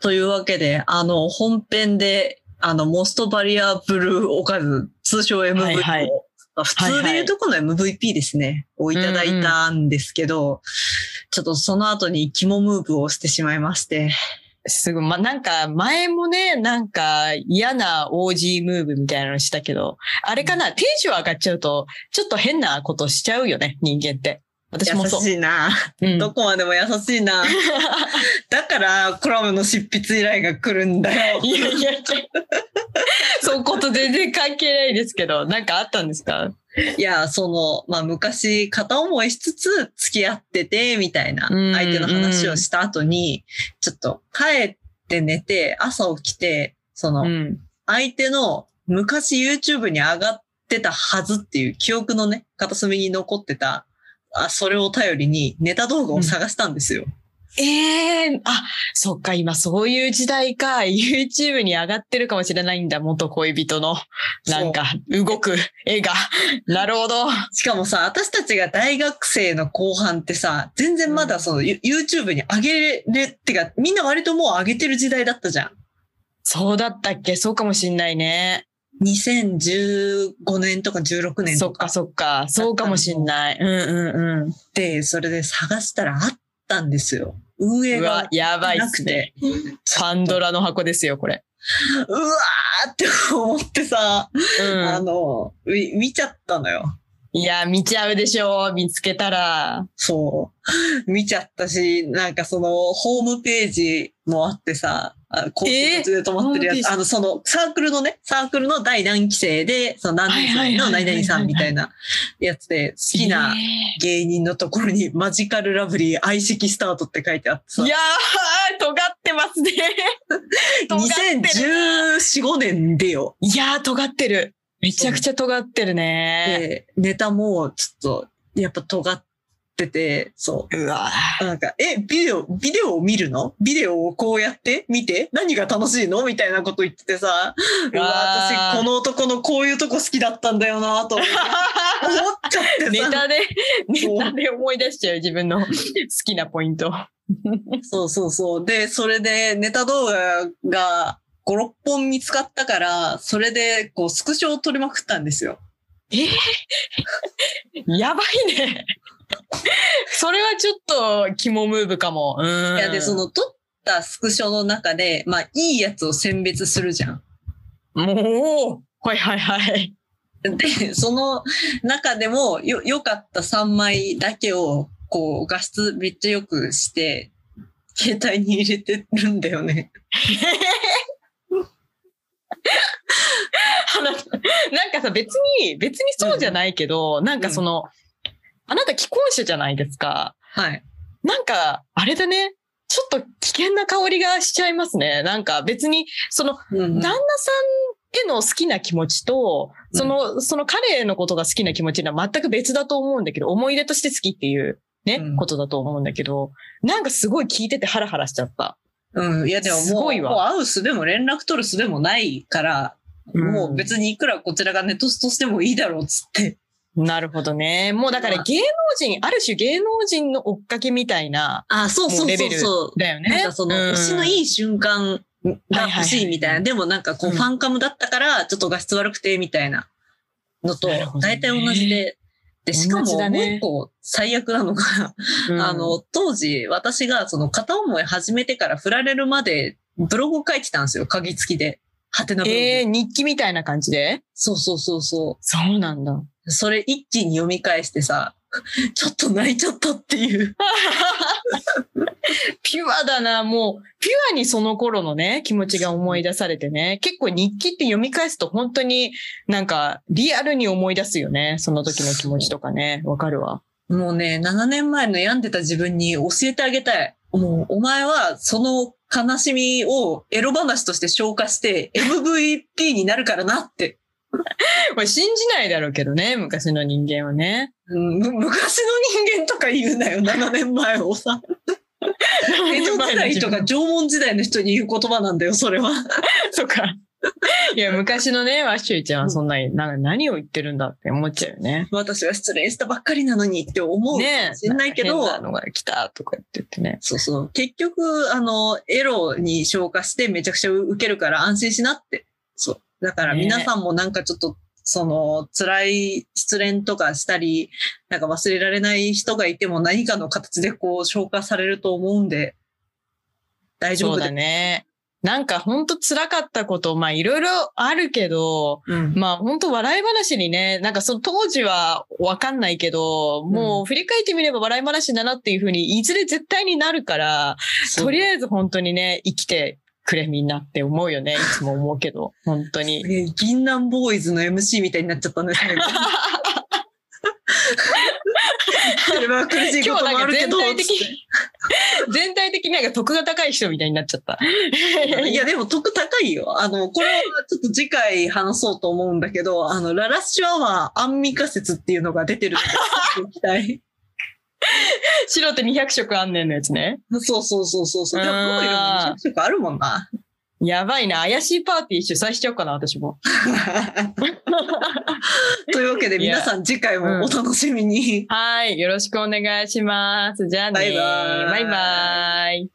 というわけで、あの、本編で、あの、モストバリアブルーおかず、通称 MVP を、はいはい。まあ普通でいうとこの MVP ですね、をいただいたんですけど、ちょっとその後に肝ムーブをしてしまいまして、すごい。ま、なんか、前もね、なんか、嫌な OG ムーブみたいなのしたけど、あれかな、テンション上がっちゃうと、ちょっと変なことしちゃうよね、人間って。私も優そう。しいな。うんどこまでも優しいな。だから、コラムの執筆依頼が来るんだよ。いやいやいや。そうこと全然関係ないですけど、なんかあったんですか？いや、その、まあ、昔、片思いしつつ付き合ってて、みたいな、うん相手の話をした後に、ちょっと帰って寝て、朝起きて、その、うん。相手の昔 YouTube に上がってたはずっていう記憶のね、片隅に残ってた、あ、それを頼りにネタ動画を探したんですよ。ええあ、そっか、今そういう時代か。YouTube に上がってるかもしれないんだ、元恋人の。なんか、動く絵が。なるほど。しかもさ、私たちが大学生の後半ってさ、全然まだその、ユ YouTube に上げれるってか、みんな割ともう上げてる時代だったじゃん。そうだったっけ？そうかもしんないね。2015年とか16年そっかとかそっか。そうかもしんない。うんうんうで、それで探したらあったんですよ。運営が、やばいっなくてすね。。パンドラの箱ですよ、これ。うわーって思ってさ、あうの、み見ちゃったのよ。ん。いや、見ちゃうでしょ見つけたら。そう。見ちゃったし、なんかその、ホームページもあってさ、あ高速で止まってるやつ、ホーあの、その、サークルのね、サークルの第何期生で、その何年生の何々さんみたいなやつで、好きなえ芸人のところに、マジカルラブリー相席スタートって書いてあってさーい、やー、尖ってますね。尖ってる2014、5年でよ。いやー、尖ってる。めちゃくちゃ尖ってるね。で、ネタもちょっと、やっぱ尖ってて、そう。うわなんか、え、ビデオ、ビデオを見るの？ビデオをこうやって？見て？何が楽しいの？みたいなこと言っててさ、うわ、私この男のこういうとこ好きだったんだよなと思って 思っちゃってさ。ネタで、ネタで思い出しちゃう自分の 好きなポイント。そうそうそう。で、それでネタ動画が5、6本見つかったから、それでこうスクショを撮りまくったんですよ。えー？やばいね。それはちょっと肝ムーブかも。うん。いや、で、そ、の撮ったスクショの中で、まあ、いいやつを選別するじゃん。もう、はいはいはい。で、その中でもよ、良かった3枚だけを、こう、画質めっちゃ良くして、携帯に入れてるんだよね。あなんかさ、別に、別にそうじゃないけど、なんかその、あなた既婚者じゃないですか。はい。なんか、あれだね。ちょっと危険な香りがしちゃいますね。なんか別に、その、うん旦那さんへの好きな気持ちと、その、その彼のことが好きな気持ちは全く別だと思うんだけど、思い出として好きっていうね、うんことだと思うんだけど、なんかすごい聞いててハラハラしちゃった。うん。いや、でももう、すごいわもう会うすでも連絡取るすでもないから、もう別にいくらこちらがネトストしてもいいだろうっつって。なるほどね。もうだかまあら芸能人、ある種芸能人の追っかけみたいな、あ、そうそうもうレベルそうそう。だよね。なんかその、うん推しのいい瞬間が欲しいみたいな。はいはいはいでもなんかこう、うんファンカムだったから、ちょっと画質悪くて、みたいなのとなるほ、どね大体同じで。で、しか同も、もう一個最悪なのが、うんあの、当時、私がその片思い始めてから振られるまで、ブログを書いてたんですよ、鍵付きで。はてなブログ。えー、日記みたいな感じで？そうそうそうそそうなんだ。う。それ一気に読み返してさ、ちょっと泣いちゃったっていう。ピュアだな、もう、ピュアにその頃のね、気持ちが思い出されてね。結構日記って読み返すと本当になんかリアルに思い出すよね。その時の気持ちとかね。わかるわ。もうね、7年前の病んでた自分に教えてあげたい。もう、お前はその悲しみをエロ話として消化して MVP になるからなって。これ信じないだろうけどね、昔の人間はね。うんむ昔の人間とか言うなよ、7年前をさ。江戸時代とか縄文時代の人に言う言葉なんだよ、それは。そうか。いや、昔のね、ワッシュイちゃんはそんなに、なんか何を言ってるんだって思っちゃうよね。私は失恋したばっかりなのにって思うかねもしれないけど、変なのが来たとか言ってってね。そうそう。結局、あの、エロに消化してめちゃくちゃ受けるから安心しなって。そう。だからね皆さんもなんかちょっと、その、辛い失恋とかしたり、なんか忘れられない人がいても何かの形でこう消化されると思うんで、大丈夫です。ね。なんか本当辛かったこと、まあいろいろあるけど、うん。まあ本当笑い話にね、なんかその当時はわかんないけど、もう振り返ってみれば笑い話だなっていうふうに、いずれ絶対になるから、とりああえず本当にね、生きてくれみんなって思うよね。いつも思うけど、本当に。えー銀杏ボーイズの MC みたいになっちゃったね、最後。それは苦しいこともあるけど、全体的に、全体的になんか得が高い人みたいになっちゃった。ていや、でも得高いよ。あの、これはちょっと次回話そうと思うんだけど、あの、ララッシュアワーアンミカ説っていうのが出てるんで、期待。白って200色あんねんのやつね。そうそうそうそうそう。でも、うーんどういうのも200色あるもんな。やばいな。怪しいパーティー主催しちゃおうかな、私も。というわけで、皆さん次回もお楽しみに。はい。よろしくお願いします。じゃあね。バイバイバイバイ。